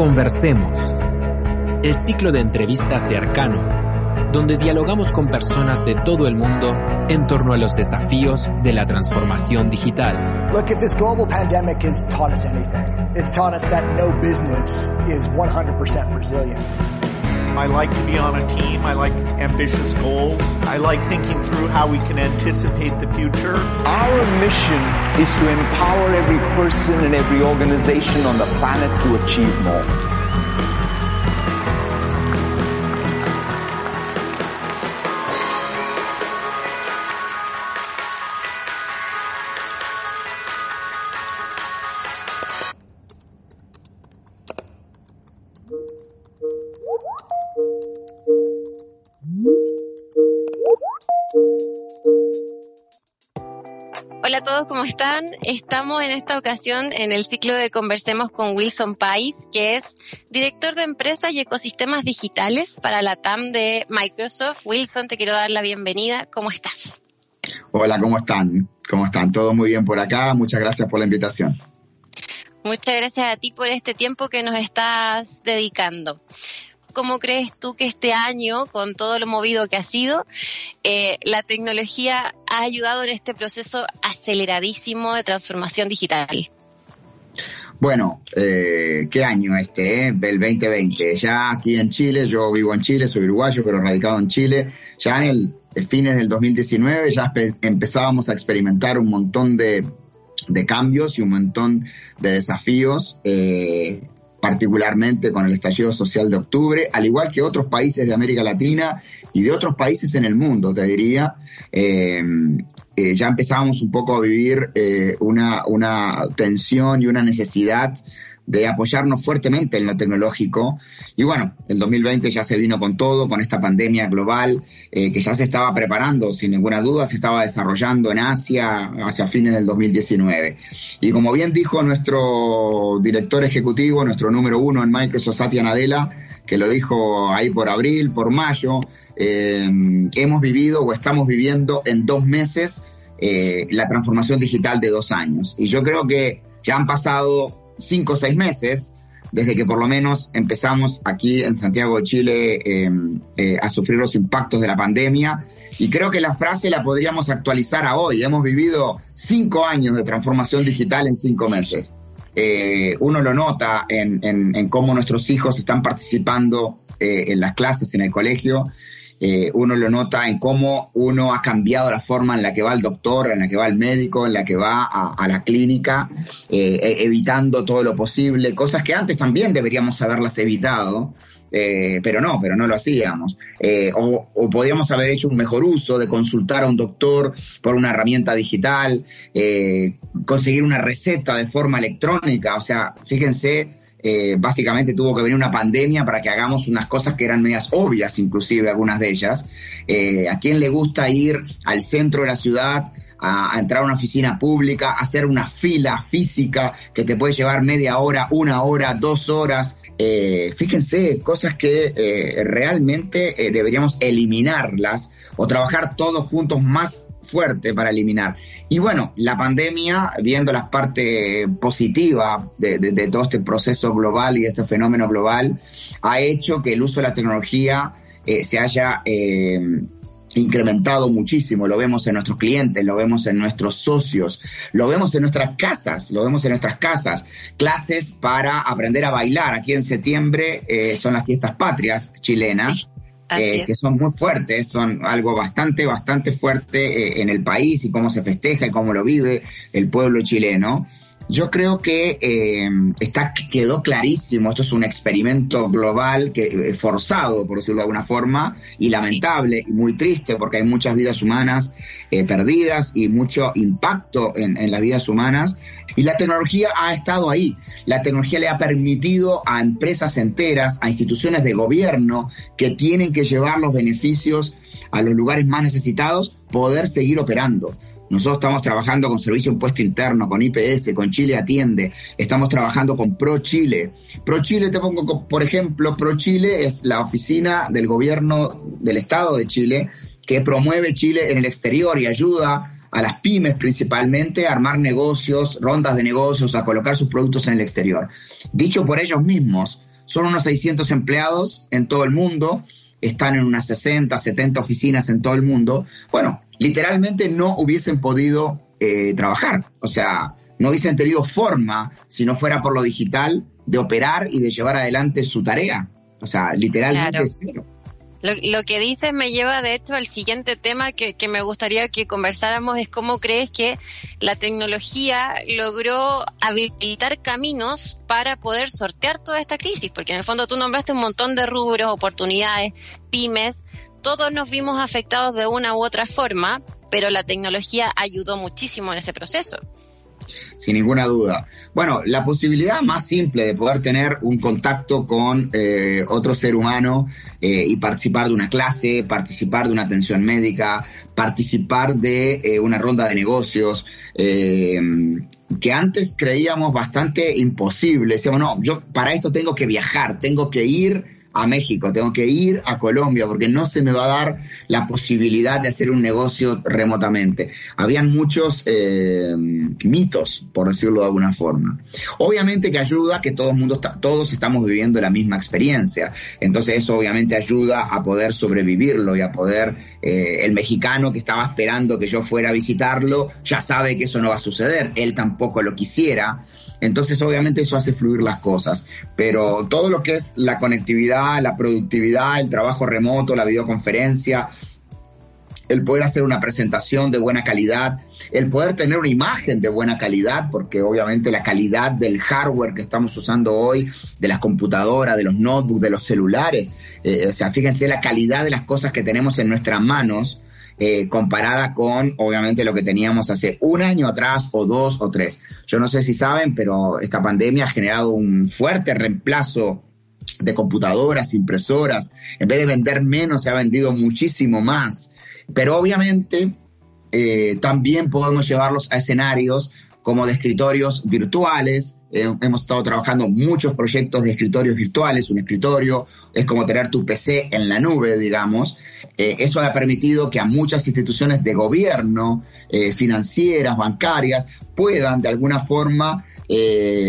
Conversemos. El ciclo de entrevistas de Arcano, donde dialogamos con personas de todo el mundo en torno a los desafíos de la transformación digital. Look, if this global pandemic has taught us anything, it's taught us that no business is 100% resilient. I like to be on a team. I like ambitious goals. I like thinking through how we can anticipate the future. Our mission is to empower every person and every organization on the planet to achieve more. Todos, ¿cómo están? Estamos en esta ocasión en el ciclo de Conversemos con Wilson Pais, que es director de empresas y ecosistemas digitales para la TAM de Microsoft. Wilson, te quiero dar la bienvenida. ¿Cómo estás? Hola, ¿cómo están? ¿Cómo están? Todo muy bien por acá. Muchas gracias por la invitación. Muchas gracias a ti por este tiempo que nos estás dedicando. ¿Cómo crees tú que este año, con todo lo movido que ha sido, eh, la tecnología ha ayudado en este proceso aceleradísimo de transformación digital? Bueno, eh, ¿qué año este? Eh? El 2020. Ya aquí en Chile, yo vivo en Chile, soy uruguayo, pero radicado en Chile. Ya en el, el fines del 2019 ya empezábamos a experimentar un montón de, de cambios y un montón de desafíos. Eh, particularmente con el estallido social de octubre, al igual que otros países de América Latina y de otros países en el mundo, te diría. Eh, eh, ya empezábamos un poco a vivir eh, una, una tensión y una necesidad de apoyarnos fuertemente en lo tecnológico. Y bueno, el 2020 ya se vino con todo, con esta pandemia global eh, que ya se estaba preparando, sin ninguna duda, se estaba desarrollando en Asia hacia fines del 2019. Y como bien dijo nuestro director ejecutivo, nuestro número uno en Microsoft, Satya Nadella, que lo dijo ahí por abril, por mayo, eh, hemos vivido o estamos viviendo en dos meses eh, la transformación digital de dos años. Y yo creo que ya han pasado cinco o seis meses desde que por lo menos empezamos aquí en Santiago de Chile eh, eh, a sufrir los impactos de la pandemia. Y creo que la frase la podríamos actualizar a hoy. Hemos vivido cinco años de transformación digital en cinco meses. Eh, uno lo nota en, en, en, cómo nuestros hijos están participando eh, en las clases en el colegio eh, uno lo nota en cómo uno ha cambiado la forma en la que va el doctor, en la que va el médico, en la que va a, la clínica, eh, e, evitando todo lo posible, cosas que antes también deberíamos haberlas evitado, eh, pero no, pero no lo hacíamos. Eh, o, o, podríamos haber hecho un mejor uso de consultar a un doctor por una herramienta digital, conseguir una receta de forma electrónica, o sea, fíjense eh, básicamente tuvo que venir una pandemia para que hagamos unas cosas que eran medias obvias, inclusive algunas de ellas. Eh, ¿A quién le gusta ir al centro de la ciudad? A, a, entrar a una oficina pública, hacer una fila física que te puede llevar media hora, una hora, dos horas. Eh, fíjense, cosas que realmente deberíamos eliminarlas o trabajar todos juntos más fuerte para eliminar. Y bueno, la pandemia, viendo la parte positiva de, de, de, todo este proceso global y de este fenómeno global, ha hecho que el uso de la tecnología eh, se haya eh, incrementado muchísimo. Lo vemos en nuestros clientes, lo vemos en nuestros socios, lo vemos en nuestras casas, lo vemos en nuestras casas. Clases para aprender a bailar. Aquí en septiembre eh, son las fiestas patrias chilenas. Eh, que son muy fuertes, son algo bastante, bastante fuerte eh, en el país y cómo se festeja y cómo lo vive el pueblo chileno. Yo creo que eh, está, quedó clarísimo, esto es un experimento global que, eh, forzado, por decirlo de alguna forma, y lamentable y muy triste porque hay muchas vidas humanas eh, perdidas y mucho impacto en, en, las vidas humanas. Y la tecnología ha estado ahí. La tecnología le ha permitido a empresas enteras, a instituciones de gobierno que tienen que llevar los beneficios a los lugares más necesitados, poder seguir operando. Nosotros estamos trabajando con Servicio Impuesto Interno, con IPS, con Chile Atiende, estamos trabajando con Pro Chile. Pro Chile, te pongo, por ejemplo, Pro Chile es la oficina del gobierno del Estado de Chile que promueve Chile en el exterior y ayuda a las pymes principalmente a armar negocios, rondas de negocios, a colocar sus productos en el exterior. Dicho por ellos mismos, son unos 600 empleados en todo el mundo, están en unas 60, 70 oficinas en todo el mundo. Bueno, literalmente no hubiesen podido eh, trabajar, o sea, no hubiesen tenido forma, si no fuera por lo digital, de operar y de llevar adelante su tarea. O sea, literalmente cero. Lo, que dices me lleva de hecho al siguiente tema que, que, me gustaría que conversáramos es cómo crees que la tecnología logró habilitar caminos para poder sortear toda esta crisis, porque en el fondo tú nombraste un montón de rubros, oportunidades, pymes, todos nos vimos afectados de una u otra forma, pero la tecnología ayudó muchísimo en ese proceso sin ninguna duda. Bueno, la posibilidad más simple de poder tener un contacto con eh, otro ser humano eh, y participar de una clase, participar de una atención médica, participar de eh, una ronda de negocios, que antes creíamos bastante imposible. Decíamos, no, yo para esto tengo que viajar, tengo que ir a México, tengo que ir a Colombia porque no se me va a dar la posibilidad de hacer un negocio remotamente. Habían muchos eh, mitos, por decirlo de alguna forma. Obviamente que ayuda que todo mundo todos estamos viviendo la misma experiencia. Entonces eso obviamente ayuda a poder sobrevivirlo y a poder, eh, el mexicano que estaba esperando que yo fuera a visitarlo, ya sabe que eso no va a suceder. Él tampoco lo quisiera. Entonces, obviamente, eso hace fluir las cosas. Pero todo lo que es la conectividad, la productividad, el trabajo remoto, la videoconferencia, el poder hacer una presentación de buena calidad, el poder tener una imagen de buena calidad, porque obviamente la calidad del hardware que estamos usando hoy, de las computadoras, de los notebooks, de los celulares, eh, o sea, fíjense la calidad de las cosas que tenemos en nuestras manos, eh, comparada con, obviamente, lo que teníamos hace un año atrás o dos o tres. Yo no sé si saben, pero esta pandemia ha generado un fuerte reemplazo de computadoras, impresoras. En vez de vender menos, se ha vendido muchísimo más. Pero obviamente eh, también podemos llevarlos a escenarios como de escritorios virtuales. Eh, hemos estado trabajando muchos proyectos de escritorios virtuales. Un escritorio es como tener tu PC en la nube, digamos. Eh, eso ha permitido que a muchas instituciones de gobierno, financieras, bancarias, puedan de alguna forma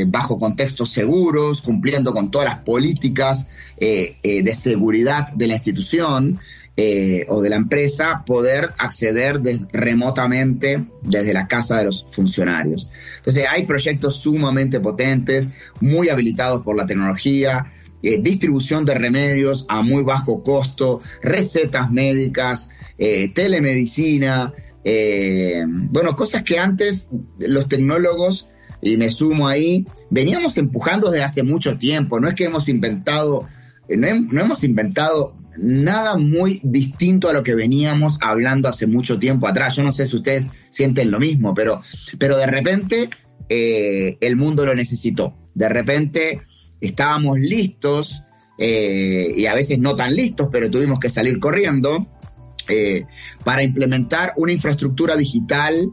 bajo contextos seguros, cumpliendo con todas las políticas de seguridad de la institución, eh, o de la empresa poder acceder remotamente desde la casa de los funcionarios. Entonces hay proyectos sumamente potentes, muy habilitados por la tecnología, eh, distribución de remedios a muy bajo costo, recetas médicas, eh, telemedicina, bueno, cosas que antes los tecnólogos y me sumo ahí, veníamos empujando desde hace mucho tiempo. No es que hemos inventado, no, hemos inventado nada muy distinto a lo que veníamos hablando hace mucho tiempo atrás. Yo no sé si ustedes sienten lo mismo, pero, pero de repente eh, el mundo lo necesitó. De repente estábamos listos, eh, y a veces no tan listos, pero tuvimos que salir corriendo eh, para implementar una infraestructura digital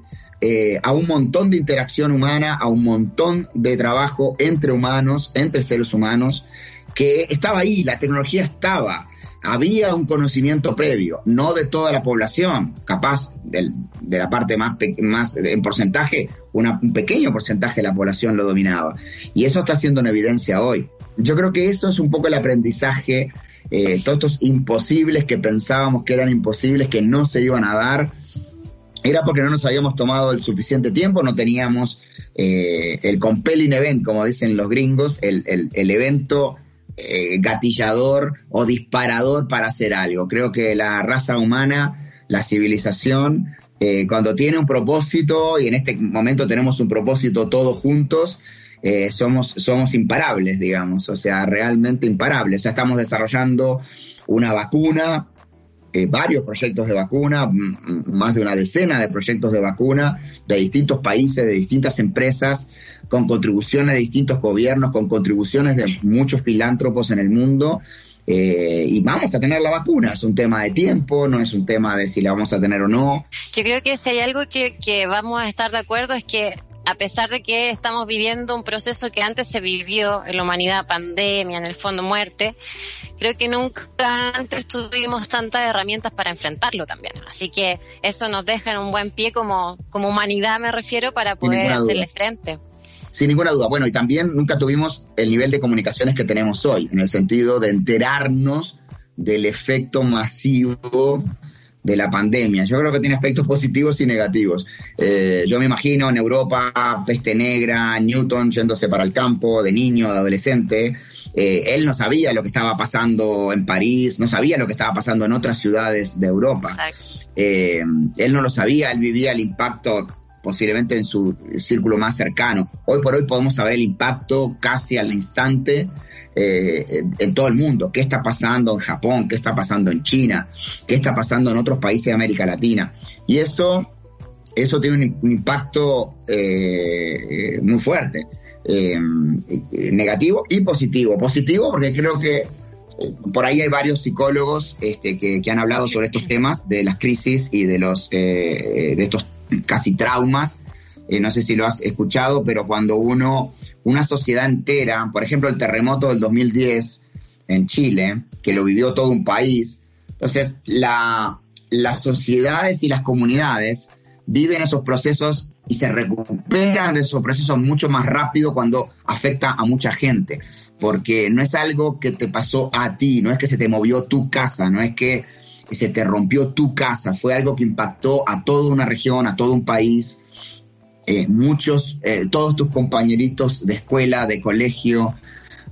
a un montón de interacción humana, a un montón de trabajo entre humanos, entre seres humanos, que estaba ahí, la tecnología estaba había un conocimiento previo, no de toda la población, capaz de la parte más, más en porcentaje, un pequeño porcentaje de la población lo dominaba. Y eso está siendo en evidencia hoy. Yo creo que eso es un poco el aprendizaje, eh, todos estos imposibles que pensábamos que eran imposibles, que no se iban a dar, era porque no nos habíamos tomado el suficiente tiempo, no teníamos eh, el compelling event, como dicen los gringos, el, el, el evento eh, gatillador o disparador para hacer algo. Creo que la raza humana, la civilización, eh, cuando tiene un propósito, y en este momento tenemos un propósito todos juntos, eh, somos, somos imparables, digamos, o sea, realmente imparables. O sea, estamos desarrollando una vacuna eh, varios proyectos de vacuna, más de una decena de proyectos de vacuna de distintos países, de distintas empresas, con contribuciones de distintos gobiernos, con contribuciones de muchos filántropos en el mundo. Eh, y vamos a tener la vacuna. Es un tema de tiempo, no es un tema de si la vamos a tener o no. Yo creo que si hay algo que, que vamos a estar de acuerdo es que a pesar de que estamos viviendo un proceso que antes se vivió en la humanidad, pandemia, en el fondo muerte, creo que nunca antes tuvimos tantas herramientas para enfrentarlo también. Así que eso nos deja en un buen pie como, como humanidad, me refiero, para poder hacerle frente. sin ninguna duda. Bueno, y también nunca tuvimos el nivel de comunicaciones que tenemos hoy, en el sentido de enterarnos del efecto masivo de la pandemia. Yo creo que tiene aspectos positivos y negativos. Eh, yo me imagino en Europa, peste negra, Newton yéndose para el campo de niño, de adolescente. Eh, él no sabía lo que estaba pasando en París, no sabía lo que estaba pasando en otras ciudades de Europa. Eh, él no lo sabía, él vivía el impacto posiblemente en su círculo más cercano. Hoy por hoy podemos saber el impacto casi al instante eh, en todo el mundo, qué está pasando en Japón, qué está pasando en China, qué está pasando en otros países de América Latina. Y eso, eso tiene un, impacto eh, muy fuerte, eh, negativo y positivo. Positivo porque creo que por ahí hay varios psicólogos este, que, que, han hablado sobre estos temas de las crisis y de los de estos casi traumas eh, no sé si lo has escuchado, pero cuando uno, una sociedad entera, por ejemplo el terremoto del 2010 en Chile, que lo vivió todo un país, entonces la, las sociedades y las comunidades viven esos procesos y se recuperan de esos procesos mucho más rápido cuando afecta a mucha gente, porque no es algo que te pasó a ti, no es que se te movió tu casa, no es que se te rompió tu casa, fue algo que impactó a toda una región, a todo un país, eh, muchos, eh, todos tus compañeritos de escuela, de colegio,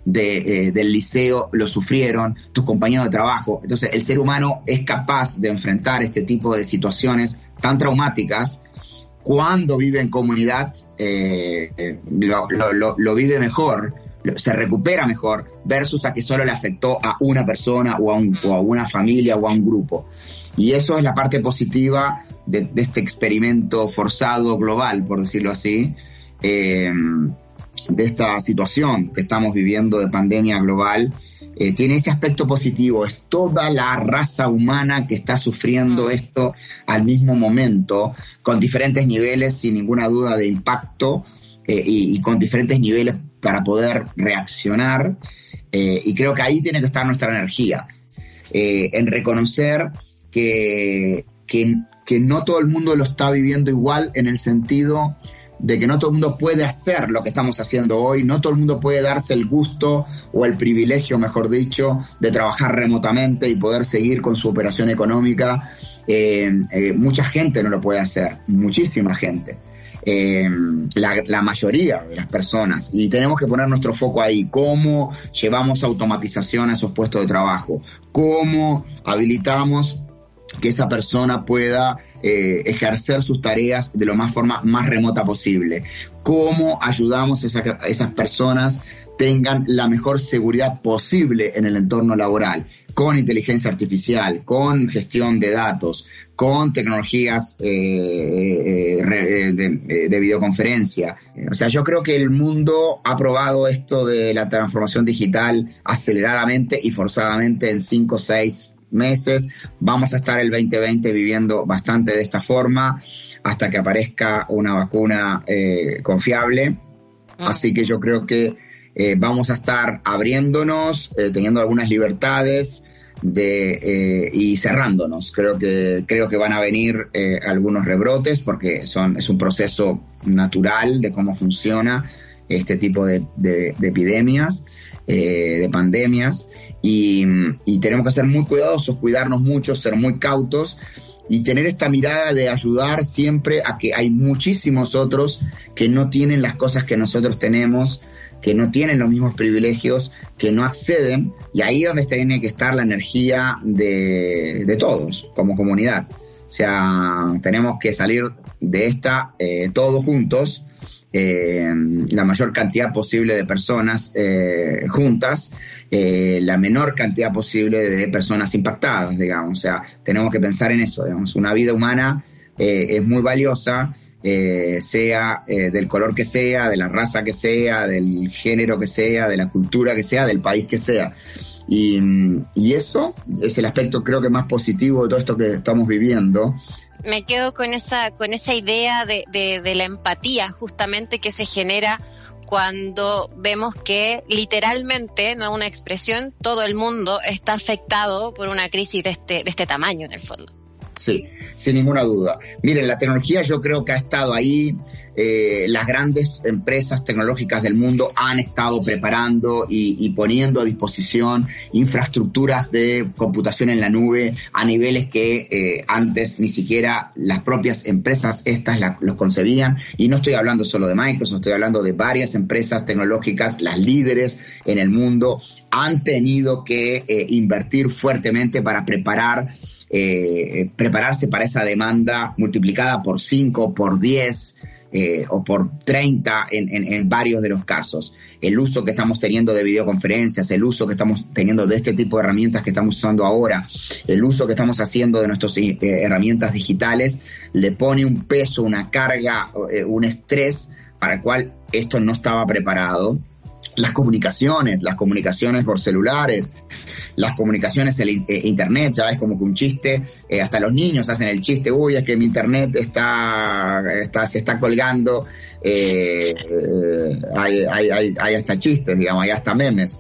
de, eh, del liceo lo sufrieron, tus compañeros de trabajo. Entonces, el ser humano es capaz de enfrentar este tipo de situaciones tan traumáticas cuando vive en comunidad, lo, vive mejor, se recupera mejor, versus a que solo le afectó a una persona o a, o a una familia o a un grupo. Y eso es la parte positiva de, este experimento forzado global, por decirlo así, eh, de esta situación que estamos viviendo de pandemia global. Eh, tiene ese aspecto positivo, es toda la raza humana que está sufriendo mm. esto al mismo momento, con diferentes niveles, sin ninguna duda, de impacto eh, y, con diferentes niveles para poder reaccionar. y creo que ahí tiene que estar nuestra energía, en reconocer que, que, no todo el mundo lo está viviendo igual en el sentido de que no todo el mundo puede hacer lo que estamos haciendo hoy, no todo el mundo puede darse el gusto o el privilegio, mejor dicho, de trabajar remotamente y poder seguir con su operación económica. Eh, eh, mucha gente no lo puede hacer, muchísima gente. Eh, la, mayoría de las personas. Y tenemos que poner nuestro foco ahí, cómo llevamos automatización a esos puestos de trabajo, cómo habilitamos que esa persona pueda eh, ejercer sus tareas de la más forma más remota posible. ¿Cómo ayudamos a, esas personas tengan la mejor seguridad posible en el entorno laboral? Con inteligencia artificial, con gestión de datos, con tecnologías eh, eh, de, de, videoconferencia. O sea, yo creo que el mundo ha probado esto de la transformación digital aceleradamente y forzadamente en 5 o 6 meses. Vamos a estar el 2020 viviendo bastante de esta forma hasta que aparezca una vacuna eh, confiable. Mm. Así que yo creo que eh, vamos a estar abriéndonos, eh, teniendo algunas libertades de, y cerrándonos. Creo que, creo que van a venir algunos rebrotes porque son, es un proceso natural de cómo funciona este tipo de, de epidemias. Eh, de pandemias y, tenemos que ser muy cuidadosos, cuidarnos mucho, ser muy cautos y tener esta mirada de ayudar siempre a que hay muchísimos otros que no tienen las cosas que nosotros tenemos, que no tienen los mismos privilegios, que no acceden, y ahí es donde tiene que estar la energía de, todos como comunidad. O sea, tenemos que salir de esta eh, todos juntos eh, la mayor cantidad posible de personas eh, juntas, eh, la menor cantidad posible de personas impactadas, digamos. O sea, tenemos que pensar en eso. Una vida humana es muy valiosa, sea del color que sea, de la raza que sea, del género que sea, de la cultura que sea, del país que sea. Y, eso es el aspecto creo que más positivo de todo esto que estamos viviendo, me quedo con esa, con esa idea de, de, la empatía justamente que se genera cuando vemos que literalmente, no una expresión, todo el mundo está afectado por una crisis de este, de este tamaño en el fondo. Sí, sin ninguna duda. Miren, la tecnología yo creo que ha estado ahí. Eh, las grandes empresas tecnológicas del mundo han estado preparando y, poniendo a disposición infraestructuras de computación en la nube a niveles que eh, antes ni siquiera las propias empresas estas los concebían. Y no estoy hablando solo de Microsoft, estoy hablando de varias empresas tecnológicas, las líderes en el mundo, han tenido que eh, invertir fuertemente para preparar eh, prepararse para esa demanda multiplicada por 5, por 10 eh, o por 30 en, varios de los casos. El uso que estamos teniendo de videoconferencias, el uso que estamos teniendo de este tipo de herramientas que estamos usando ahora, el uso que estamos haciendo de nuestras eh, herramientas digitales, le pone un peso, una carga, un estrés para el cual esto no estaba preparado las comunicaciones, las comunicaciones por celulares, las comunicaciones en eh, internet, ya es como que un chiste, eh, hasta los niños hacen el chiste, uy, es que mi internet está, está se está colgando, eh, hay, hay, hasta chistes, digamos, hay hasta memes.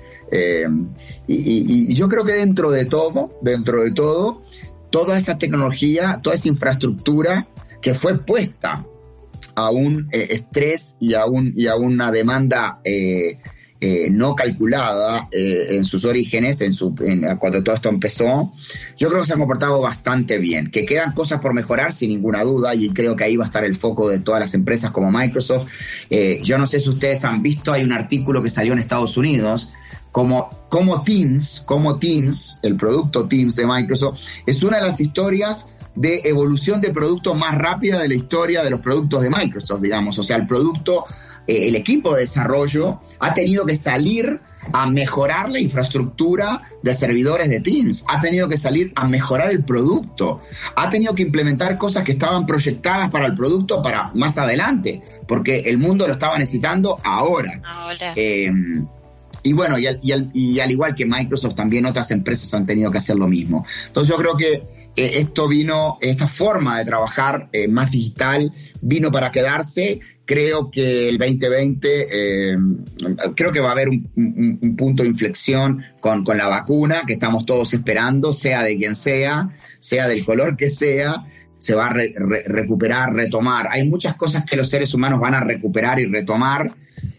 Y, y, yo creo que dentro de todo, dentro de todo, toda esa tecnología, toda esa infraestructura que fue puesta a un estrés y a, un, y a una demanda eh, eh, no calculada eh, en sus orígenes, en su, cuando todo esto empezó, yo creo que se han comportado bastante bien. Que quedan cosas por mejorar, sin ninguna duda, y creo que ahí va a estar el foco de todas las empresas como Microsoft. Eh, yo no sé si ustedes han visto, hay un artículo que salió en Estados Unidos como, como Teams, como Teams, el producto Teams de Microsoft, es una de las historias de evolución de producto más rápida de la historia de los productos de Microsoft, digamos. O sea, el producto eh, el equipo de desarrollo ha tenido que salir a mejorar la infraestructura de servidores de Teams, ha tenido que salir a mejorar el producto, ha tenido que implementar cosas que estaban proyectadas para el producto para más adelante, porque el mundo lo estaba necesitando ahora. Eh, y bueno, y al, igual que Microsoft, también otras empresas han tenido que hacer lo mismo. Entonces yo creo que eh, esto vino, esta forma de trabajar más digital vino para quedarse creo que el 2020, eh, creo que va a haber un, punto de inflexión con, la vacuna que estamos todos esperando, sea de quien sea, sea del color que sea, se va a recuperar, retomar. Hay muchas cosas que los seres humanos van a recuperar y retomar.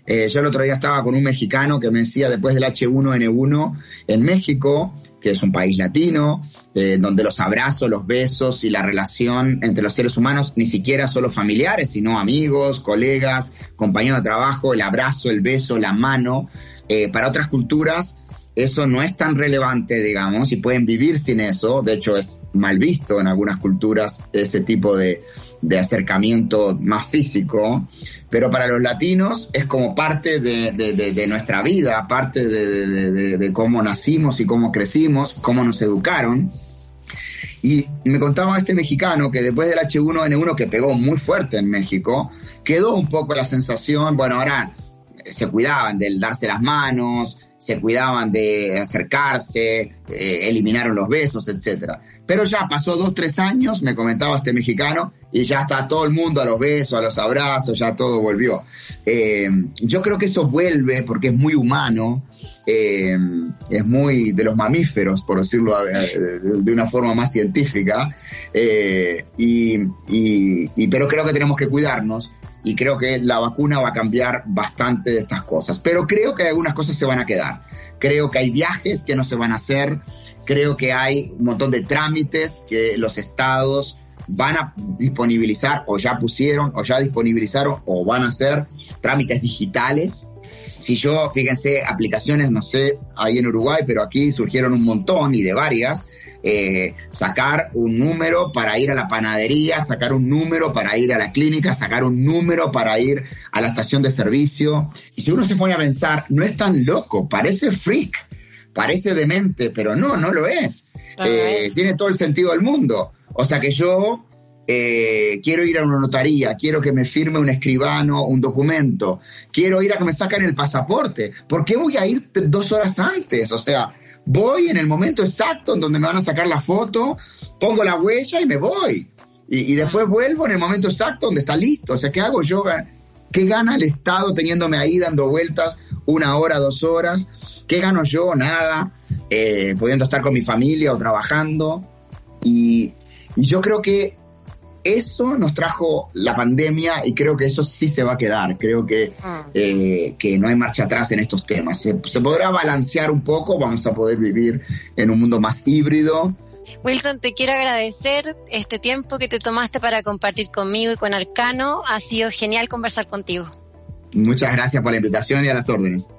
Eh, yo el otro día estaba con un mexicano que me decía después del H1N1 en México, que es un país latino, eh, donde los abrazos, los besos y la relación entre los seres humanos ni siquiera solo familiares, sino amigos, colegas, compañeros de trabajo, el abrazo, el beso, la mano, eh, para otras culturas eso no es tan relevante, digamos, y pueden vivir sin eso. De hecho, es mal visto en algunas culturas ese tipo de, acercamiento más físico. Pero para los latinos es como parte de, nuestra vida, parte de, cómo nacimos y cómo crecimos, cómo nos educaron. Y me contaba este mexicano que después del H1N1 que pegó muy fuerte en México, quedó un poco la sensación, bueno, ahora se cuidaban del darse las manos, se cuidaban de acercarse, eh, eliminaron los besos, etcétera. Pero ya pasó dos, tres años, me comentaba este mexicano, y ya está todo el mundo a los besos, a los abrazos, ya todo volvió. Eh, yo creo que eso vuelve porque es muy humano, eh, es muy de los mamíferos, por decirlo de una forma más científica, y, pero creo que tenemos que cuidarnos y creo que la vacuna va a cambiar bastante de estas cosas. Pero creo que algunas cosas se van a quedar. Creo que hay viajes que no se van a hacer, creo que hay un montón de trámites que los estados van a disponibilizar o ya pusieron o ya disponibilizaron o van a hacer trámites digitales. Si yo, fíjense, aplicaciones, no sé, ahí en Uruguay, pero aquí surgieron un montón y de varias, eh, sacar un número para ir a la panadería, sacar un número para ir a la clínica, sacar un número para ir a la estación de servicio. Y si uno se pone a pensar, no es tan loco, parece freak, parece demente, pero no, no lo es. Eh, tiene todo el sentido del mundo. O sea que yo eh, quiero ir a una notaría, quiero que me firme un escribano un documento, quiero ir a que me saquen el pasaporte. ¿Por qué voy a ir dos horas antes? O sea, voy en el momento exacto en donde me van a sacar la foto, pongo la huella y me voy. Y, después vuelvo en el momento exacto donde está listo. O sea, ¿qué hago yo? ¿Qué gana el Estado teniéndome ahí dando vueltas una hora, dos horas? ¿Qué gano yo? Nada. Eh, pudiendo estar con mi familia o trabajando. Y, Y yo creo que eso nos trajo la pandemia y creo que eso sí se va a quedar. Creo que, Mm. eh, que no hay marcha atrás en estos temas. Se, se podrá balancear un poco, vamos a poder vivir en un mundo más híbrido. Wilson, te quiero agradecer este tiempo que te tomaste para compartir conmigo y con Arcano. Ha sido genial conversar contigo. Muchas gracias por la invitación y a las órdenes.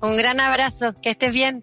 Un gran abrazo, que estés bien.